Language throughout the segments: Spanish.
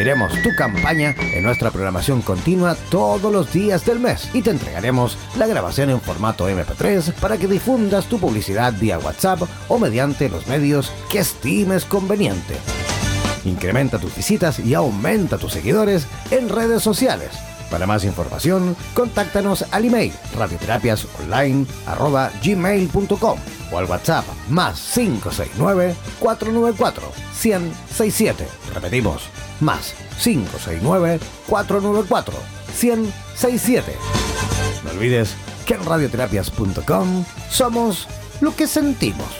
Difundiremos tu campaña en nuestra programación continua todos los días del mes y te entregaremos la grabación en formato MP3 para que difundas tu publicidad vía WhatsApp o mediante los medios que estimes conveniente. Incrementa tus visitas y aumenta tus seguidores en redes sociales. Para más información, contáctanos al email radioterapiasonline.gmail.com o al WhatsApp más 569 494 1067. Repetimos, más 569-494-1067. No olvides que en radioterapias.com somos lo que sentimos.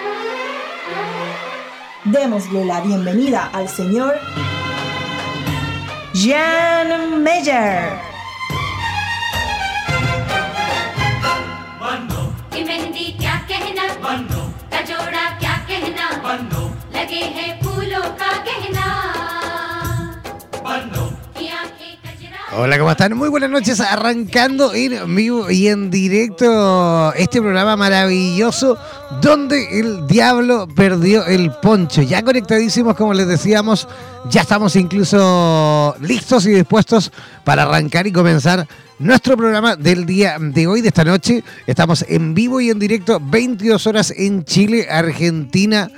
Démosle la bienvenida al señor Jan Meyer. Hola, ¿cómo están? Muy buenas noches, arrancando en vivo y en directo este programa maravilloso donde el diablo perdió el poncho. Ya conectadísimos, como les decíamos, ya estamos incluso listos y dispuestos para arrancar y comenzar nuestro programa del día de hoy, de esta noche. Estamos en vivo y en directo, 22 horas en Chile, Argentina,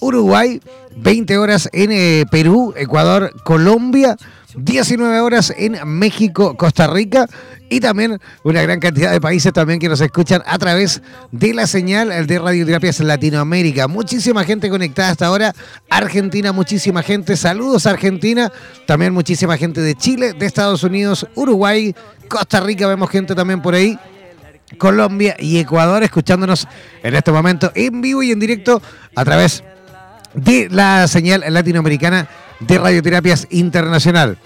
Uruguay, 20 horas en eh, Perú, Ecuador, Colombia. 19 horas en México, Costa Rica y también una gran cantidad de países también que nos escuchan a través de la señal de Radioterapias Latinoamérica. Muchísima gente conectada hasta ahora. Argentina, muchísima gente. Saludos Argentina. También muchísima gente de Chile, de Estados Unidos, Uruguay, Costa Rica. Vemos gente también por ahí. Colombia y Ecuador escuchándonos en este momento en vivo y en directo a través de la señal latinoamericana de Radioterapias Internacional.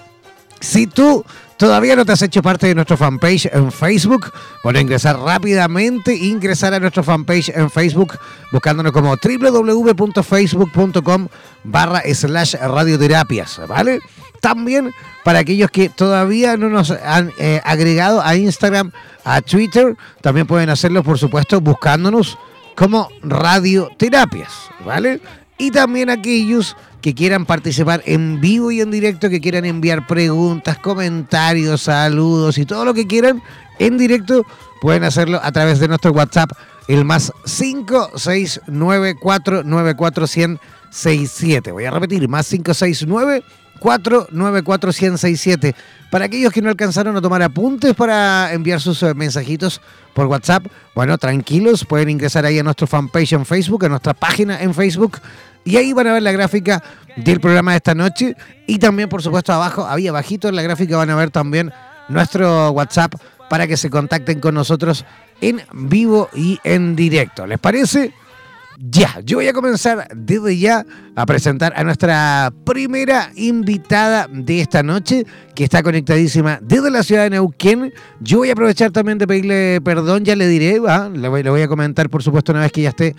Si tú todavía no te has hecho parte de nuestro fanpage en Facebook, puedes ingresar rápidamente, ingresar a nuestro fanpage en Facebook buscándonos como www.facebook.com barra slash radioterapias, ¿vale? También para aquellos que todavía no nos han eh, agregado a Instagram, a Twitter, también pueden hacerlo, por supuesto, buscándonos como radioterapias, ¿vale? Y también aquellos que quieran participar en vivo y en directo, que quieran enviar preguntas, comentarios, saludos y todo lo que quieran en directo, pueden hacerlo a través de nuestro WhatsApp, el más 569494167. Voy a repetir, más 569 494-1067. Para aquellos que no alcanzaron a tomar apuntes para enviar sus eh, mensajitos por WhatsApp, bueno, tranquilos, pueden ingresar ahí a nuestro fanpage en Facebook, a nuestra página en Facebook, y ahí van a ver la gráfica del programa de esta noche. Y también, por supuesto, abajo, había bajito en la gráfica van a ver también nuestro WhatsApp para que se contacten con nosotros en vivo y en directo. ¿Les parece? Ya, yo voy a comenzar desde ya a presentar a nuestra primera invitada de esta noche, que está conectadísima desde la ciudad de Neuquén. Yo voy a aprovechar también de pedirle perdón, ya le diré, le, voy, le voy a comentar por supuesto una vez que ya esté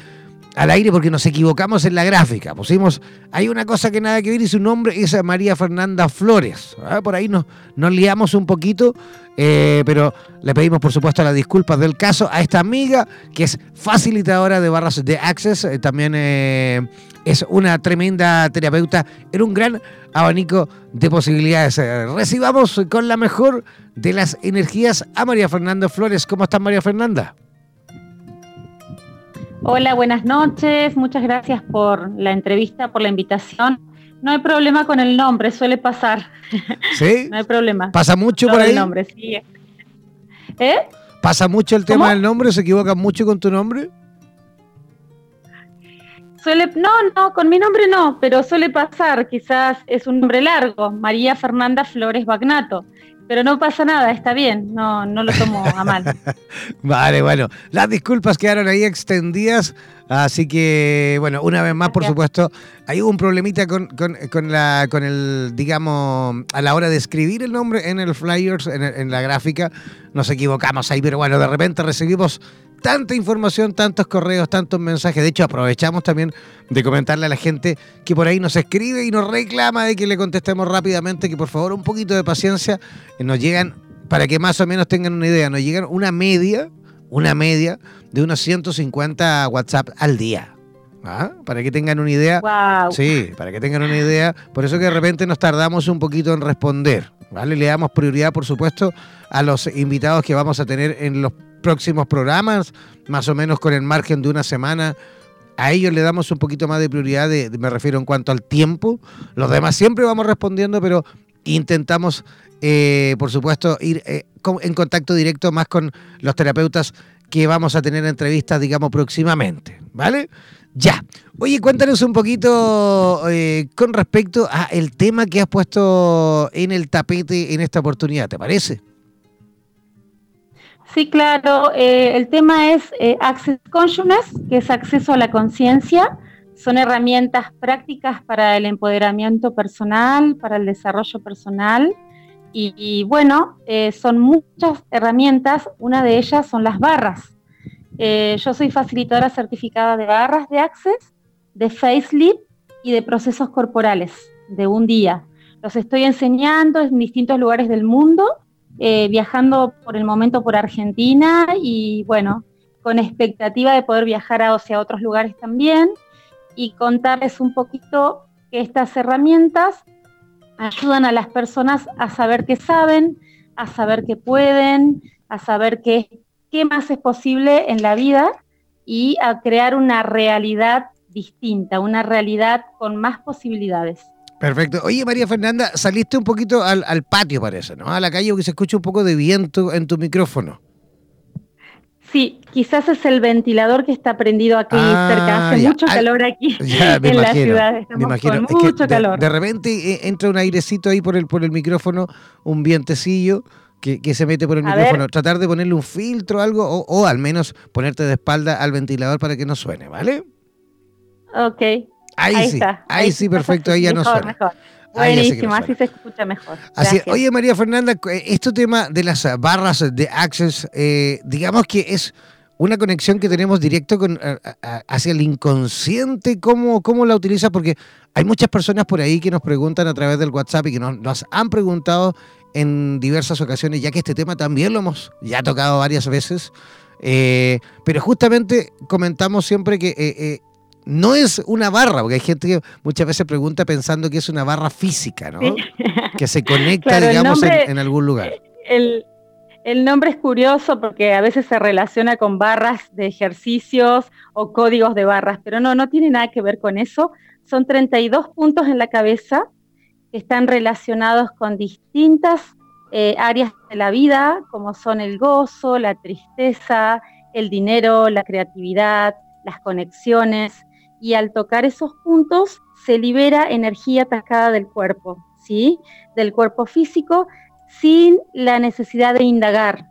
al aire porque nos equivocamos en la gráfica. Pusimos, hay una cosa que nada que ver y su nombre es María Fernanda Flores. ¿ah? Por ahí nos, nos liamos un poquito, eh, pero le pedimos por supuesto las disculpas del caso a esta amiga que es facilitadora de barras de Access. Eh, también eh, es una tremenda terapeuta en un gran abanico de posibilidades. recibamos con la mejor de las energías a María Fernanda Flores. ¿Cómo estás María Fernanda? Hola, buenas noches. Muchas gracias por la entrevista, por la invitación. No hay problema con el nombre, suele pasar. ¿Sí? no hay problema. ¿Pasa mucho por ahí? El nombre, sí. ¿Eh? ¿Pasa mucho el tema del nombre? ¿Se equivocan mucho con tu nombre? Suele, no, no, con mi nombre no, pero suele pasar, quizás es un nombre largo, María Fernanda Flores Bagnato. Pero no pasa nada, está bien, no, no lo tomo a mal. vale, bueno, las disculpas quedaron ahí extendidas, así que, bueno, una vez más, por supuesto, hay un problemita con, la, con el, digamos, a la hora de escribir el nombre en el flyers, en, en la gráfica, nos equivocamos ahí, pero bueno, de repente recibimos tanta información, tantos correos, tantos mensajes. De hecho, aprovechamos también de comentarle a la gente que por ahí nos escribe y nos reclama de que le contestemos rápidamente, que por favor un poquito de paciencia. Eh, nos llegan, para que más o menos tengan una idea, nos llegan una media, una media de unos 150 WhatsApp al día. ¿Ah? Para que tengan una idea. Sí, para que tengan una idea. Por eso que de repente nos tardamos un poquito en responder. ¿vale? Le damos prioridad, por supuesto, a los invitados que vamos a tener en los próximos programas, más o menos con el margen de una semana. A ellos le damos un poquito más de prioridad, me refiero en cuanto al tiempo. Los demás siempre vamos respondiendo, pero intentamos, eh, por supuesto, ir eh, en contacto directo más con los terapeutas que vamos a tener entrevistas, digamos, próximamente. ¿Vale? Ya. Oye, cuéntanos un poquito eh, con respecto a el tema que has puesto en el tapete en esta oportunidad, ¿te parece? Sí, claro. Eh, el tema es eh, Access Consciousness, que es acceso a la conciencia. Son herramientas prácticas para el empoderamiento personal, para el desarrollo personal. Y, bueno, eh, son muchas herramientas. Una de ellas son las barras. yo soy facilitadora certificada de barras de Access, de Facelift y de procesos corporales de un día. Los estoy enseñando en distintos lugares del mundo eh, viajando por el momento por Argentina y bueno, con expectativa de poder viajar hacia otros lugares también y contarles un poquito que estas herramientas ayudan a las personas a saber qué saben, a saber qué pueden, a saber qué, qué más es posible en la vida y a crear una realidad distinta, una realidad con más posibilidades. Perfecto. Oye, María Fernanda, saliste un poquito al, patio, parece, ¿no? A la calle porque se escucha un poco de viento en tu micrófono. Sí, quizás es el ventilador que está prendido aquí ah, cerca. Hace mucho calor aquí en la ciudad. Estamos me imagino. Con mucho calor. De, repente eh, entra un airecito ahí por el, por el micrófono, un vientecillo que, se mete por el micrófono. Tratar de ponerle un filtro o algo, o, o al menos ponerte de espalda al ventilador para que no suene, ¿vale? Ok. Ahí, sí, ahí, sí, perfecto, ahí ya no suena. Mejor. Buenísimo, así se escucha mejor. Así, oye, María Fernanda, este tema de las barras de Access, eh, digamos que es una conexión que tenemos directo con, hacia el inconsciente, ¿cómo, ¿cómo la utilizas? Porque hay muchas personas por ahí que nos preguntan a través del WhatsApp y que nos, han preguntado en diversas ocasiones, ya que este tema también lo hemos ya tocado varias veces. Eh, pero justamente comentamos siempre que eh, no es una barra, porque hay gente que muchas veces pregunta pensando que es una barra física, ¿no? Que se conecta, digamos, en, algún lugar. El, nombre es curioso porque a veces se relaciona con barras de ejercicios o códigos de barras, pero no, no tiene nada que ver con eso. Son 32 puntos en la cabeza que están relacionados con distintas eh, áreas de la vida, como son el gozo, la tristeza, el dinero, la creatividad, las conexiones, y al tocar esos puntos se libera energía atacada del cuerpo, ¿sí? Del cuerpo físico sin la necesidad de indagar.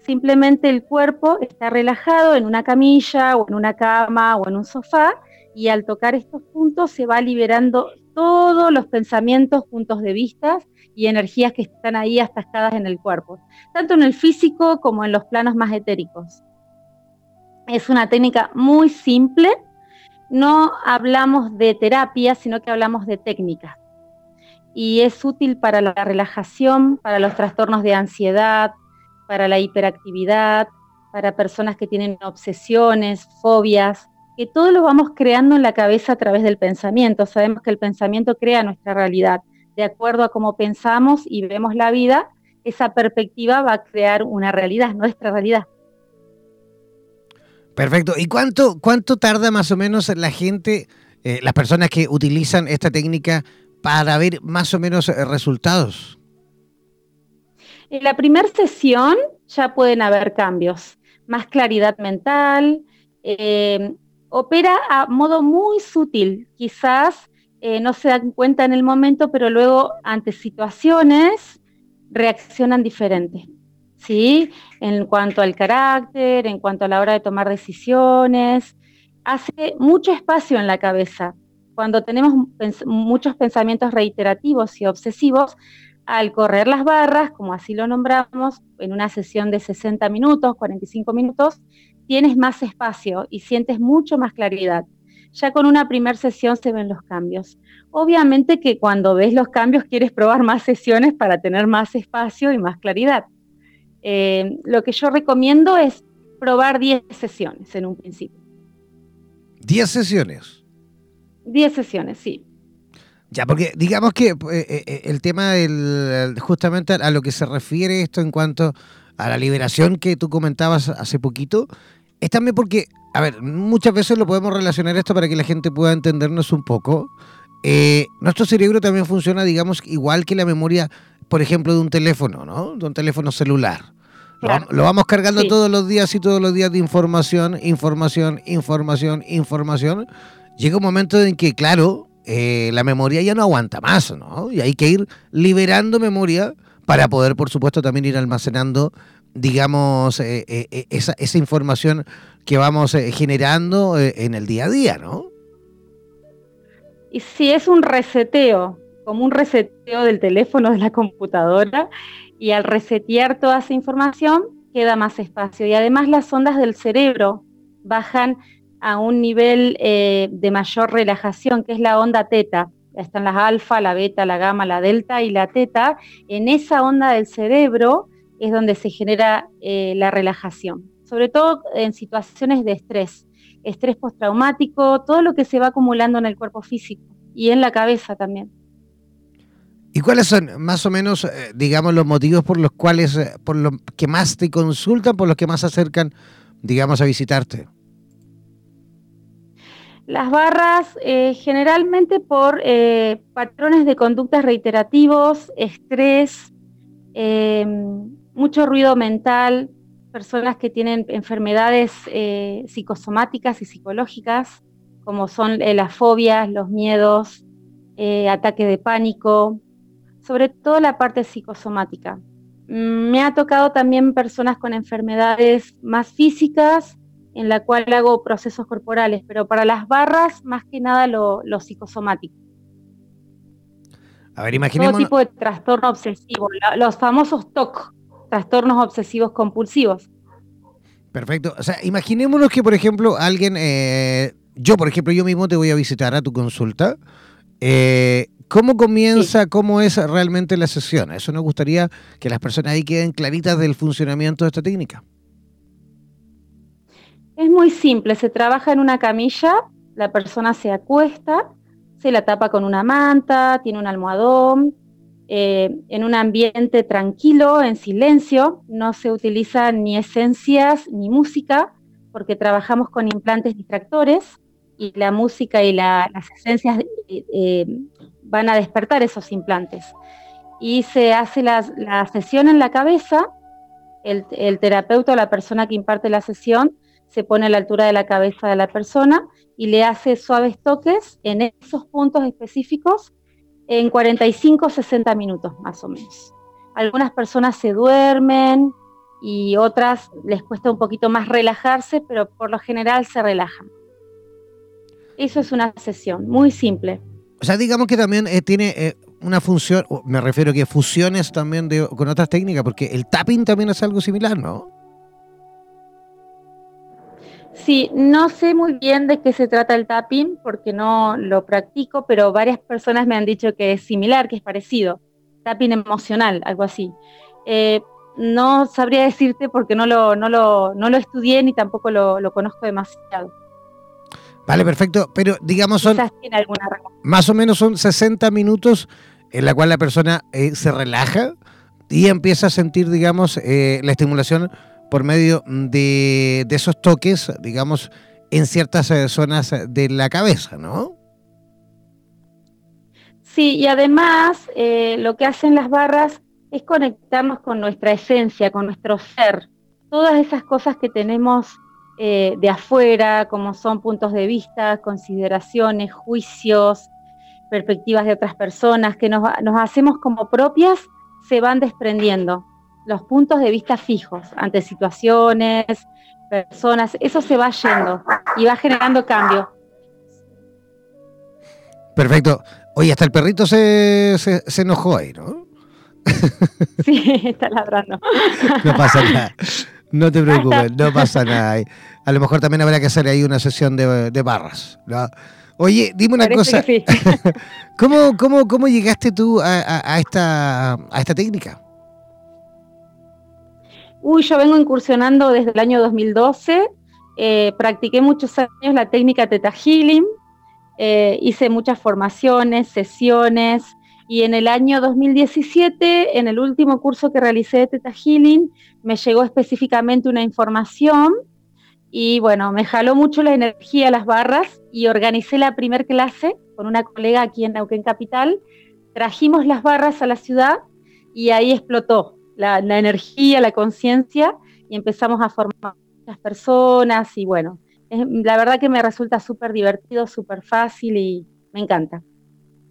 Simplemente el cuerpo está relajado en una camilla o en una cama o en un sofá y al tocar estos puntos se va liberando todos los pensamientos, puntos de vista y energías que están ahí atascadas en el cuerpo, tanto en el físico como en los planos más etéricos. Es una técnica muy simple, no hablamos de terapia, sino que hablamos de técnica. Y es útil para la relajación, para los trastornos de ansiedad, para la hiperactividad, para personas que tienen obsesiones, fobias, que todo lo vamos creando en la cabeza a través del pensamiento. Sabemos que el pensamiento crea nuestra realidad. De acuerdo a cómo pensamos y vemos la vida, esa perspectiva va a crear una realidad, nuestra realidad. Perfecto. ¿Y cuánto, cuánto tarda más o menos la gente, eh, las personas que utilizan esta técnica para ver más o menos eh, resultados? En la primera sesión ya pueden haber cambios, más claridad mental, eh, opera a modo muy sutil, quizás no se dan cuenta en el momento, pero luego ante situaciones reaccionan diferente. ¿Sí? En cuanto al carácter, en cuanto a la hora de tomar decisiones, hace mucho espacio en la cabeza. Cuando tenemos muchos pensamientos reiterativos y obsesivos, al correr las barras, como así lo nombramos, en una sesión de 60 minutos, 45 minutos, tienes más espacio y sientes mucho más claridad. Ya con una primera sesión se ven los cambios. Obviamente que cuando ves los cambios quieres probar más sesiones para tener más espacio y más claridad. Eh, lo que yo recomiendo es probar 10 sesiones en un principio. 10 sesiones. 10 sesiones, sí. Ya, porque digamos que eh, eh, el tema del, justamente a lo que se refiere esto en cuanto a la liberación que tú comentabas hace poquito, es también porque, a ver, muchas veces lo podemos relacionar esto para que la gente pueda entendernos un poco. Eh, nuestro cerebro también funciona, digamos, igual que la memoria, por ejemplo, de un teléfono, ¿no? De un teléfono celular. Lo, vamos cargando todos los días y todos los días de información, información, información, información. Llega un momento en que, claro, eh, la memoria ya no aguanta más, ¿no? Y hay que ir liberando memoria para poder, por supuesto, también ir almacenando digamos, eh, eh, eh, esa, esa, información que vamos generando en el día a día, ¿no? Y si es un reseteo, como un reseteo del teléfono, de la computadora, y al resetear toda esa información queda más espacio. Y además las ondas del cerebro bajan a un nivel de mayor relajación, que es la onda teta. Están las alfa, la beta, la gamma, la delta y la teta. En esa onda del cerebro es donde se genera eh, la relajación, sobre todo en situaciones de estrés, estrés postraumático, todo lo que se va acumulando en el cuerpo físico y en la cabeza también. ¿Y cuáles son más o menos, eh, digamos, los motivos por los cuales, eh, por los que más te consultan, por los que más se acercan, digamos, a visitarte? Las barras generalmente por patrones de conductas reiterativos, estrés, mucho ruido mental, personas que tienen enfermedades eh, psicosomáticas y psicológicas, como son eh, las fobias, los miedos, eh, ataque de pánico, sobre todo la parte psicosomática. Mm, me ha tocado también personas con enfermedades más físicas, en la cual hago procesos corporales, pero para las barras, más que nada lo, psicosomático. A ver, imaginemos. Todo tipo de trastorno obsesivo, los famosos TOC, trastornos obsesivos compulsivos. Perfecto. O sea, imaginémonos que, por ejemplo, alguien, eh, yo, por ejemplo, yo mismo te voy a visitar a tu consulta. Eh, ¿Cómo comienza, cómo es realmente la sesión? Eso nos gustaría que las personas ahí queden claritas del funcionamiento de esta técnica. Es muy simple, se trabaja en una camilla, la persona se acuesta, se la tapa con una manta, tiene un almohadón, eh, en un ambiente tranquilo, en silencio, no se utilizan ni esencias ni música, porque trabajamos con implantes distractores y la música y las esencias eh, van a despertar esos implantes. Y se hace la, sesión en la cabeza, el, el terapeuta o la persona que imparte la sesión se pone a la altura de la cabeza de la persona y le hace suaves toques en esos puntos específicos en 45 60 minutos más o menos. Algunas personas se duermen y otras les cuesta un poquito más relajarse, pero por lo general se relajan. Eso es una sesión muy simple. O sea, digamos que también eh, tiene eh, una función, me refiero a que fusiones también con otras técnicas, porque el tapping también es algo similar, ¿no? Sí, no sé muy bien de qué se trata el tapping porque no lo practico, pero varias personas me han dicho que es similar, que es parecido. Tapping emocional, algo así. Eh, no sabría decirte porque no lo, no lo, no lo estudié ni tampoco lo conozco demasiado. Vale, perfecto. Pero digamos son... más o menos son 60 minutos en la cual la persona eh, se relaja y empieza a sentir, digamos, eh, la estimulación por medio de, esos toques, digamos, en ciertas eh, zonas de la cabeza, ¿no? Sí, y además lo que hacen las barras es conectarnos con nuestra esencia, con nuestro ser. Todas esas cosas que tenemos eh, de afuera, como son puntos de vista, consideraciones, juicios, perspectivas de otras personas, que nos, hacemos como propias, se van desprendiendo. Los puntos de vista fijos ante situaciones, personas, eso se va yendo y va generando cambio. Perfecto. Oye, hasta el perrito se, se enojó ahí, ¿no? Sí, está ladrando. No pasa nada. No te preocupes, no pasa nada. A lo mejor también habrá que hacer ahí una sesión de, barras. Oye, dime una cosa. ¿Cómo, cómo, cómo llegaste tú a, esta, a esta técnica? Uy, yo vengo incursionando desde el año 2012. Eh, practiqué muchos años la técnica Teta Healing. Eh, hice muchas formaciones, sesiones. Y en el año 2017, en el último curso que realicé de Teta Healing, me llegó específicamente una información y bueno, me jaló mucho la energía las barras y organicé la primer clase con una colega aquí en Neuquén Capital. Trajimos las barras a la ciudad y ahí explotó la, energía, la conciencia y empezamos a formar las personas y bueno, la verdad que me resulta súper divertido, súper fácil y me encanta.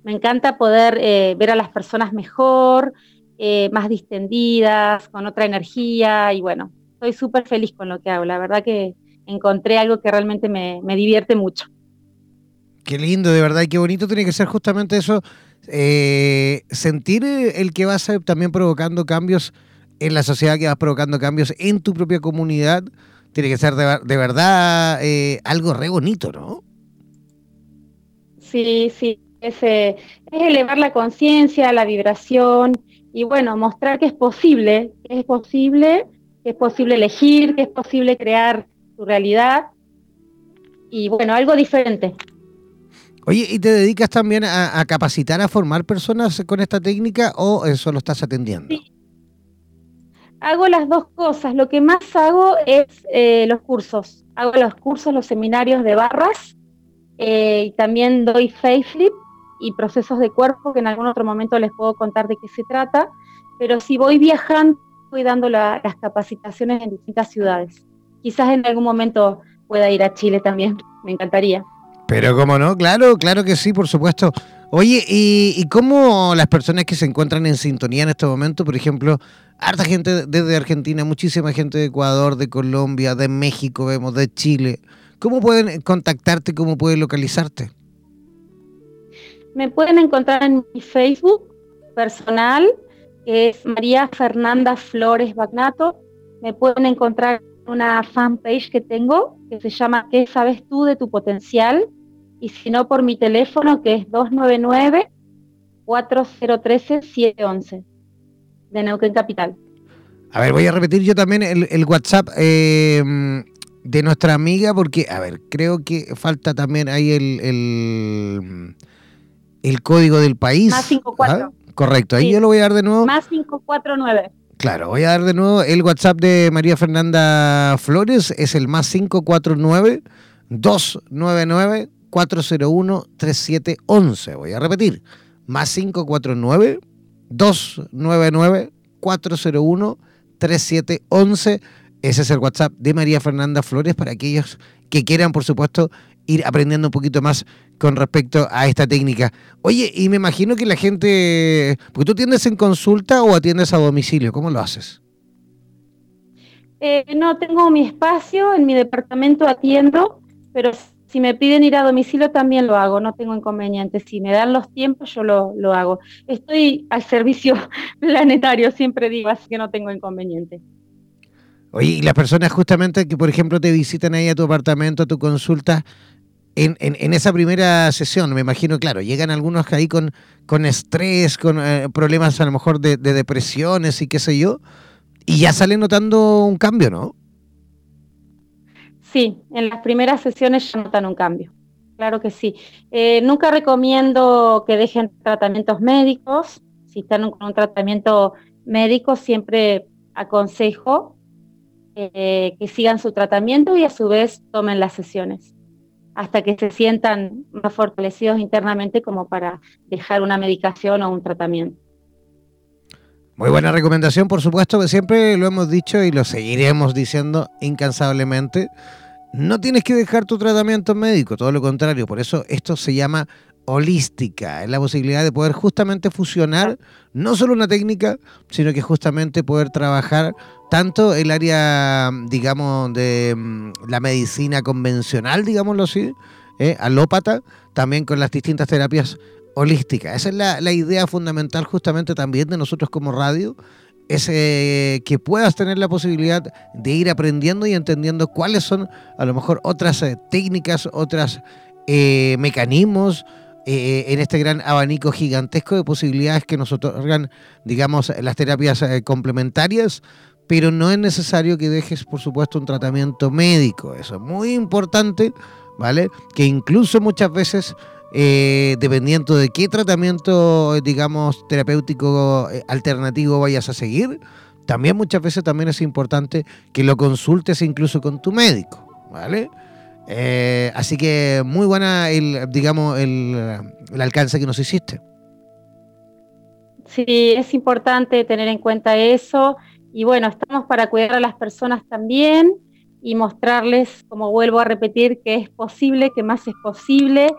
Me encanta poder eh, ver a las personas mejor, eh, más distendidas, con otra energía y bueno, estoy súper feliz con lo que hago. La verdad que encontré algo que realmente me, divierte mucho. Qué lindo, de verdad, y qué bonito tiene que ser justamente eso, eh, sentir el que vas también provocando cambios en la sociedad, que vas provocando cambios en tu propia comunidad, tiene que ser de, verdad algo re bonito, ¿no? Sí, sí, es, es elevar la conciencia, la vibración y bueno, mostrar que es posible, que es posible, que es posible elegir, que es posible crear tu realidad y bueno, algo diferente. Oye, ¿y te dedicas también a, capacitar, a formar personas con esta técnica o eso lo estás atendiendo? Sí. Hago las dos cosas. Lo que más hago es eh, los cursos. Hago los cursos, los seminarios de barras eh, y también doy faceflip y procesos de cuerpo, que en algún otro momento les puedo contar de qué se trata, pero si voy viajando, voy dando las capacitaciones en distintas ciudades. Quizás en algún momento pueda ir a Chile también, me encantaría. Pero cómo no, claro, claro que sí, por supuesto. Oye, ¿y, ¿y, cómo las personas que se encuentran en sintonía en este momento, por ejemplo, harta gente desde Argentina, muchísima gente de Ecuador, de Colombia, de México, vemos, de Chile, ¿cómo pueden contactarte, cómo pueden localizarte? Me pueden encontrar en mi Facebook personal, que es María Fernanda Flores Bagnato. Me pueden encontrar en una fanpage que tengo, que se llama ¿Qué sabes tú de tu potencial? Y si no, por mi teléfono, que es 299-4013-711, de Neuquén Capital. A ver, voy a repetir yo también el, WhatsApp eh, de nuestra amiga, porque, a ver, creo que falta también ahí el código del país. Más 54. ¿Ah? Correcto, ahí yo lo voy a dar de nuevo. Más 549. Claro, voy a dar de nuevo el WhatsApp de María Fernanda Flores, es el más 549 299 401 3711. Voy a repetir. más 549 299 401 3711. Ese es el WhatsApp de María Fernanda Flores para aquellos que quieran, por supuesto, ir aprendiendo un poquito más con respecto a esta técnica. Oye, y me imagino que la gente, porque tú atiendes en consulta o atiendes a domicilio, ¿cómo lo haces? Eh, no, tengo mi espacio, en mi departamento atiendo, pero si me piden ir a domicilio también lo hago, no tengo inconveniente. Si me dan los tiempos, yo lo, lo hago. Estoy al servicio planetario, siempre digo, así que no tengo inconveniente. Oye, y las personas justamente que, por ejemplo, te visitan ahí a tu apartamento, a tu consulta, en, en, esa primera sesión, me imagino, claro, llegan algunos ahí con, con estrés, con eh, problemas a lo mejor de, de, depresiones y qué sé yo, y ya salen notando un cambio, ¿no? Sí, en las primeras sesiones ya notan un cambio, claro que sí. Eh, nunca recomiendo que dejen tratamientos médicos, si están con un tratamiento médico, siempre aconsejo eh, que sigan su tratamiento y a su vez tomen las sesiones hasta que se sientan más fortalecidos internamente como para dejar una medicación o un tratamiento. Muy buena recomendación, por supuesto, que siempre lo hemos dicho y lo seguiremos diciendo incansablemente. No tienes que dejar tu tratamiento médico, todo lo contrario. Por eso esto se llama holística. Es la posibilidad de poder justamente fusionar no solo una técnica, sino que justamente poder trabajar tanto el área, digamos, de mm, la medicina convencional, digámoslo así, ¿eh? alópata, también con las distintas terapias holísticas. Esa es la, la idea fundamental justamente también de nosotros como radio, es eh, que puedas tener la posibilidad de ir aprendiendo y entendiendo cuáles son a lo mejor otras eh, técnicas, otros mecanismos, en este gran abanico gigantesco de posibilidades que nos otorgan, digamos, las terapias complementarias pero no es necesario que dejes, por supuesto, un tratamiento médico. Eso es muy importante, ¿vale? Que incluso muchas veces, eh, dependiendo de qué tratamiento, digamos, terapéutico eh, alternativo vayas a seguir, también muchas veces también es importante que lo consultes incluso con tu médico, ¿vale? Eh, así que muy buena el, digamos, el, el alcance que nos hiciste. Sí, es importante tener en cuenta eso y bueno, estamos para cuidar a las personas también y mostrarles, como vuelvo a repetir, que es posible, que más es posible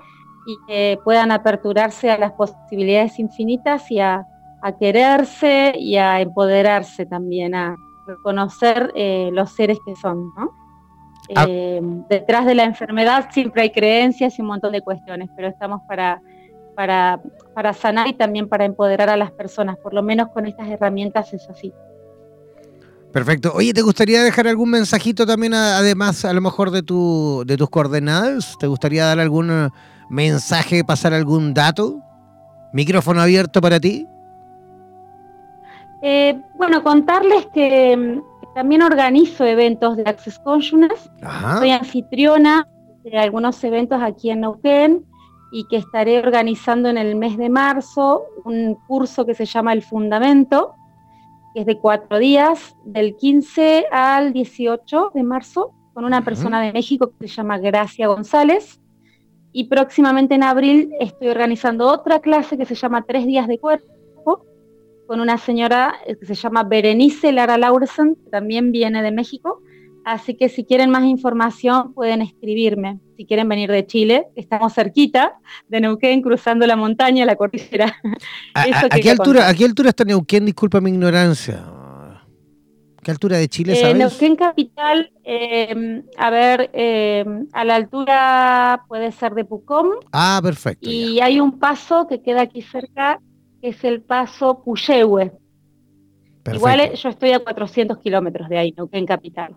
y que puedan aperturarse a las posibilidades infinitas y a, quererse y a empoderarse también, a reconocer eh, los seres que son. Ah. Eh, detrás de la enfermedad siempre hay creencias y un montón de cuestiones, pero estamos para, para, para sanar y también para empoderar a las personas, por lo menos con estas herramientas es así. Perfecto. Oye, ¿te gustaría dejar algún mensajito también, además, a lo mejor de, tu, de tus coordenadas? ¿Te gustaría dar algún mensaje, pasar algún dato? ¿Micrófono abierto para ti? Eh, bueno, contarles que también organizo eventos de Access Consciousness. Soy anfitriona de algunos eventos aquí en Neuquén y que estaré organizando en el mes de marzo un curso que se llama El Fundamento que es de cuatro días, del 15 al 18 de marzo, con una persona de México que se llama Gracia González. Y próximamente en abril estoy organizando otra clase que se llama Tres días de cuerpo, con una señora que se llama Berenice Lara Laursen, que también viene de México, Así que si quieren más información pueden escribirme. Si quieren venir de Chile, estamos cerquita de Neuquén, cruzando la montaña, la cordillera. ¿A, qué altura, qué altura está Neuquén? Disculpa mi ignorancia. ¿Qué altura de Chile eh, sabes? Neuquén capital, em, a ver, em, a la altura puede ser de Pucón. Ah, perfecto. Y hay un paso que queda aquí cerca, es el paso Puyehue. Igual eh, yo estoy a 400 kilómetros de ahí, Neuquén capital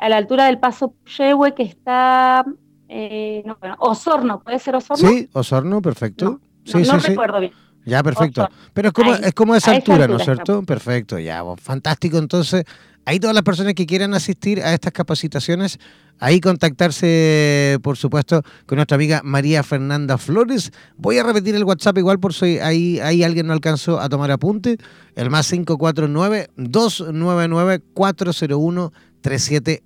a la altura del paso Puyehue, que está, eh, no, bueno, Osorno, ¿puede ser Osorno? Sí, Osorno, perfecto. sí, no, recuerdo bien. Ya, perfecto. Pero es como, es como esa altura, ¿no es cierto? Perfecto, ya, fantástico. Entonces, ahí todas las personas que quieran asistir a estas capacitaciones, ahí contactarse, por supuesto, con nuestra amiga María Fernanda Flores. Voy a repetir el WhatsApp igual por si ahí, ahí alguien no alcanzó a tomar apunte. El más 549-299-401-37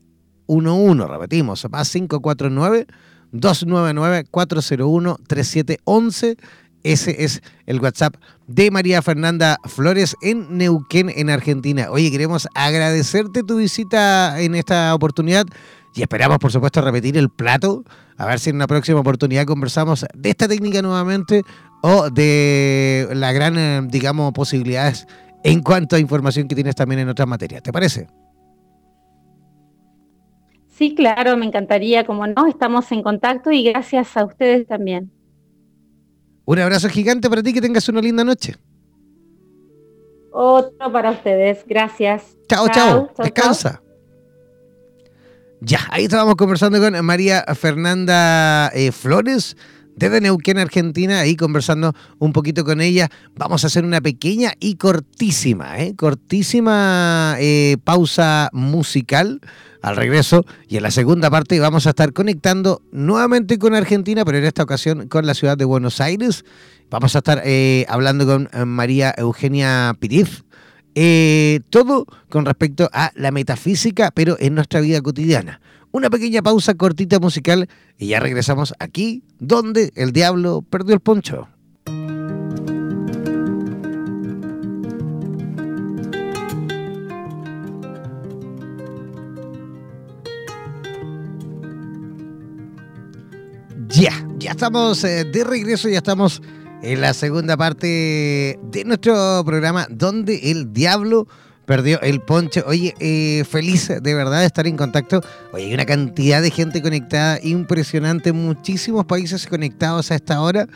11. Repetimos, más 549 299 401 3711 Ese es el WhatsApp de María Fernanda Flores en Neuquén, en Argentina. Oye, queremos agradecerte tu visita en esta oportunidad y esperamos, por supuesto, repetir el plato. A ver si en una próxima oportunidad conversamos de esta técnica nuevamente o de la gran, eh, digamos, posibilidades en cuanto a información que tienes también en otras materias. ¿Te parece? Sí, claro, me encantaría, como no, estamos en contacto y gracias a ustedes también. Un abrazo gigante para ti, que tengas una linda noche. Otro para ustedes, gracias. Chao, chao, descansa. Ya, ahí estábamos conversando con María Fernanda eh, Flores desde Neuquén, Argentina, ahí conversando un poquito con ella. Vamos a hacer una pequeña y cortísima, ¿eh? cortísima eh, pausa musical al regreso. Y en la segunda parte vamos a estar conectando nuevamente con Argentina, pero en esta ocasión con la ciudad de Buenos Aires. Vamos a estar eh, hablando con eh, María Eugenia Piriz. todo con respecto a la metafísica, pero en nuestra vida cotidiana una pequeña pausa cortita musical y ya regresamos aquí donde el diablo perdió el poncho. Ya, ya estamos eh, de regreso, ya estamos en la segunda parte de nuestro programa donde el diablo el ponche. Oye, eh, feliz de verdad de estar en contacto. Oye, hay una cantidad de gente conectada impresionante, muchísimos países conectados a esta hora,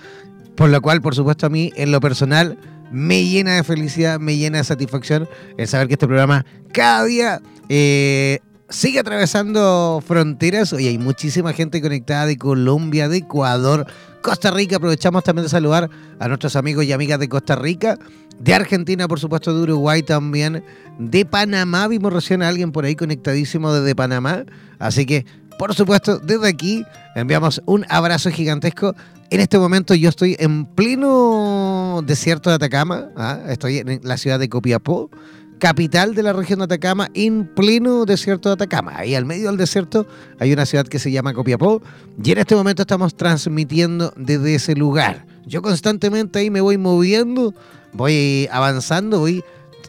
por lo cual, por supuesto, a mí, en lo personal, me llena de felicidad, me llena de satisfacción el saber que este programa cada día eh, sigue atravesando fronteras. Oye, hay muchísima gente conectada de Colombia, de Ecuador, Costa Rica. Aprovechamos también de saludar a nuestros amigos y amigas de Costa Rica de Argentina, por supuesto, de Uruguay también, de Panamá, vimos recién a alguien por ahí conectadísimo desde Panamá, así que, por supuesto, desde aquí enviamos un abrazo gigantesco. En este momento yo estoy en pleno desierto de Atacama, ¿ah? estoy en la ciudad de Copiapó, capital de la región de Atacama, en pleno desierto de Atacama. Ahí al medio del desierto hay una ciudad que se llama Copiapó y en este momento estamos transmitiendo desde ese lugar. Yo constantemente ahí me voy moviendo voy avanzando, voy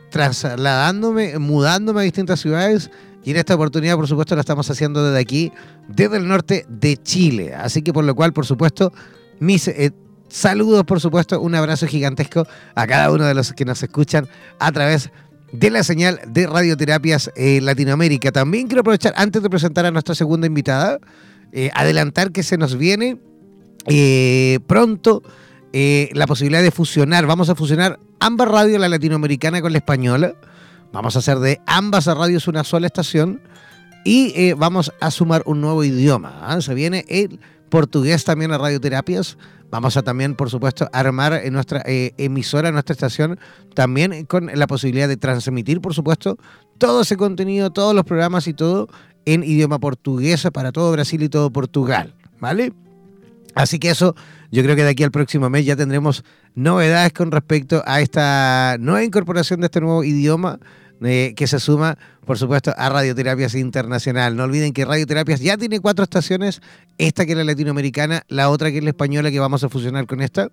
trasladándome, mudándome a distintas ciudades y en esta oportunidad, por supuesto, la estamos haciendo desde aquí, desde el norte de Chile. Así que por lo cual, por supuesto, mis eh, saludos, por supuesto, un abrazo gigantesco a cada uno de los que nos escuchan a través de la señal de Radioterapias eh, Latinoamérica. También quiero aprovechar, antes de presentar a nuestra segunda invitada, eh, adelantar que se nos viene pronto eh, la posibilidad de fusionar. Vamos a fusionar ambas radios, la latinoamericana con la española. Vamos a hacer de ambas radios una sola estación y eh, vamos a sumar un nuevo idioma. ¿ah? Se viene el portugués también a radioterapias. Vamos a también, por supuesto, armar nuestra eh, emisora, nuestra estación, también con la posibilidad de transmitir, por supuesto, todo ese contenido, todos los programas y todo en idioma portugués para todo Brasil y todo Portugal. ¿Vale? Así que eso yo creo que de aquí al próximo mes ya tendremos novedades con respecto a esta nueva incorporación de este nuevo idioma eh, que se suma, por supuesto, a Radioterapias Internacional. No olviden que Radioterapias ya tiene cuatro estaciones, esta que es la latinoamericana, la otra que es la española que vamos a fusionar con esta.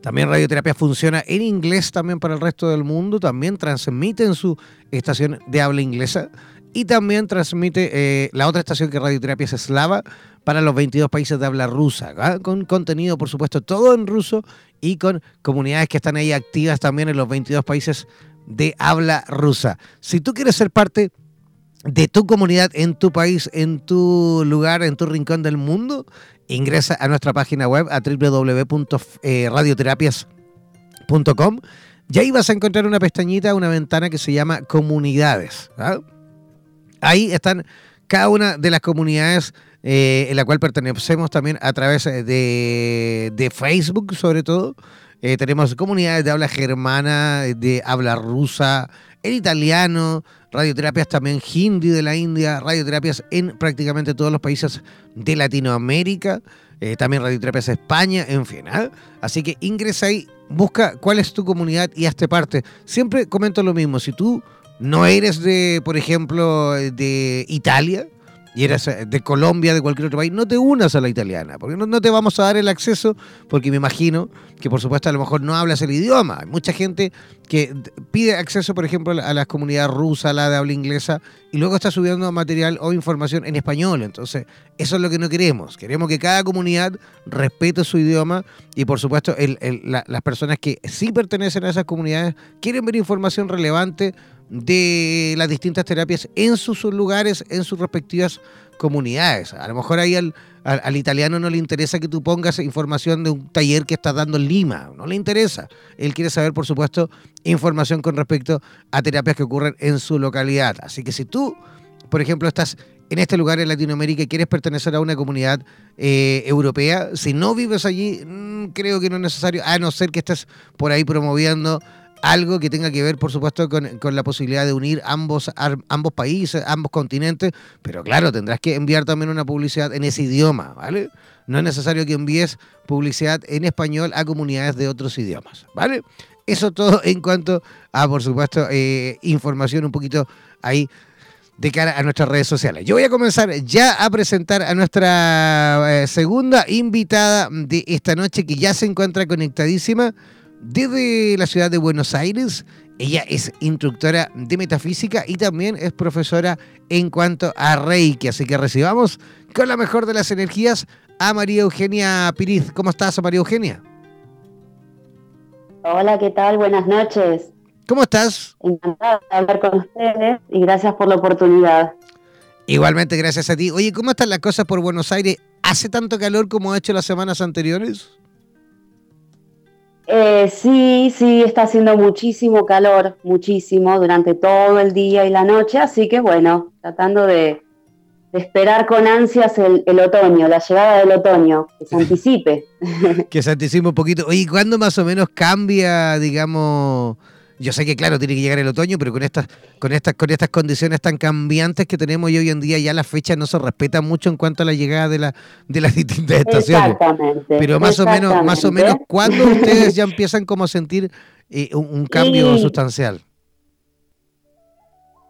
También Radioterapia funciona en inglés también para el resto del mundo, también transmite en su estación de habla inglesa y también transmite eh, la otra estación que Radioterapia es eslava para los 22 países de habla rusa, ¿ah? con contenido, por supuesto, todo en ruso y con comunidades que están ahí activas también en los 22 países de habla rusa. Si tú quieres ser parte de tu comunidad en tu país, en tu lugar, en tu rincón del mundo, ingresa a nuestra página web a www.radioterapias.com y ahí vas a encontrar una pestañita, una ventana que se llama comunidades. ¿ah? Ahí están cada una de las comunidades eh, en la cual pertenecemos también a través eh, de, Facebook, sobre todo. Eh, tenemos comunidades de habla germana, de habla rusa, en italiano, radioterapias también hindi de la India, radioterapias en prácticamente todos los países de Latinoamérica, también radioterapias España, en fin. ¿ah? Así que ingresa ahí, busca cuál es tu comunidad y hazte parte. Siempre comento lo mismo, si tú no eres de, por ejemplo, de Italia, y eres eh, de Colombia, de cualquier otro país, no te unas a la italiana, porque no, te vamos a dar el acceso, porque me imagino que por supuesto a lo mejor no hablas el idioma. Hay mucha gente que pide acceso, por ejemplo, a la comunidad rusa, a la de habla inglesa, y luego está subiendo material o información en español. Entonces, eso es lo que no queremos. Queremos que cada comunidad respete su idioma y por supuesto las personas que sí pertenecen a esas comunidades quieren ver información relevante de las distintas terapias en sus lugares, en sus respectivas comunidades. A lo mejor ahí al, al, italiano no le interesa que tú pongas información de un taller que estás dando en Lima, no le interesa. Él quiere saber, por supuesto, información con respecto a terapias que ocurren en su localidad. Así que si tú, por ejemplo, estás en este lugar en Latinoamérica y quieres pertenecer a una comunidad eh, europea, si no vives allí, mm, creo que no es necesario, a no ser que estés por ahí promoviendo algo que tenga que ver, por supuesto, con, la posibilidad de unir ambos, ambos países, ambos continentes, pero claro, tendrás que enviar también una publicidad en ese idioma, ¿vale? No es necesario que envíes publicidad en español a comunidades de otros idiomas, ¿vale? Eso todo en cuanto a, por supuesto, eh, información un poquito ahí de cara a nuestras redes sociales. Yo voy a comenzar ya a presentar a nuestra eh, segunda invitada de esta noche que ya se encuentra conectadísima desde la ciudad de Buenos Aires. Ella es instructora de metafísica y también es profesora en cuanto a Reiki. Así que recibamos con la mejor de las energías a María Eugenia Piriz. ¿Cómo estás, María Eugenia? Hola, ¿qué tal? Buenas noches. ¿Cómo estás? Encantada de hablar con ustedes y gracias por la oportunidad. Igualmente, gracias a ti. Oye, ¿cómo están las cosas por Buenos Aires? ¿Hace tanto calor como ha hecho las semanas anteriores? Eh, sí, sí, está haciendo muchísimo calor, muchísimo, durante todo el día y la noche, así que bueno, tratando de, esperar con ansias el, el, otoño, la llegada del otoño, que se anticipe. que se anticipe un poquito. Oye, ¿cuándo más o menos cambia, digamos, yo sé que, claro, tiene que llegar el otoño, pero con estas, con estas, con estas condiciones tan cambiantes que tenemos hoy en día, ya la fecha no se respeta mucho en cuanto a la llegada de, la, de las distintas estaciones. Exactamente. Pero más o menos, más o menos, ¿cuándo ustedes ya empiezan como a sentir eh, un, cambio sustancial?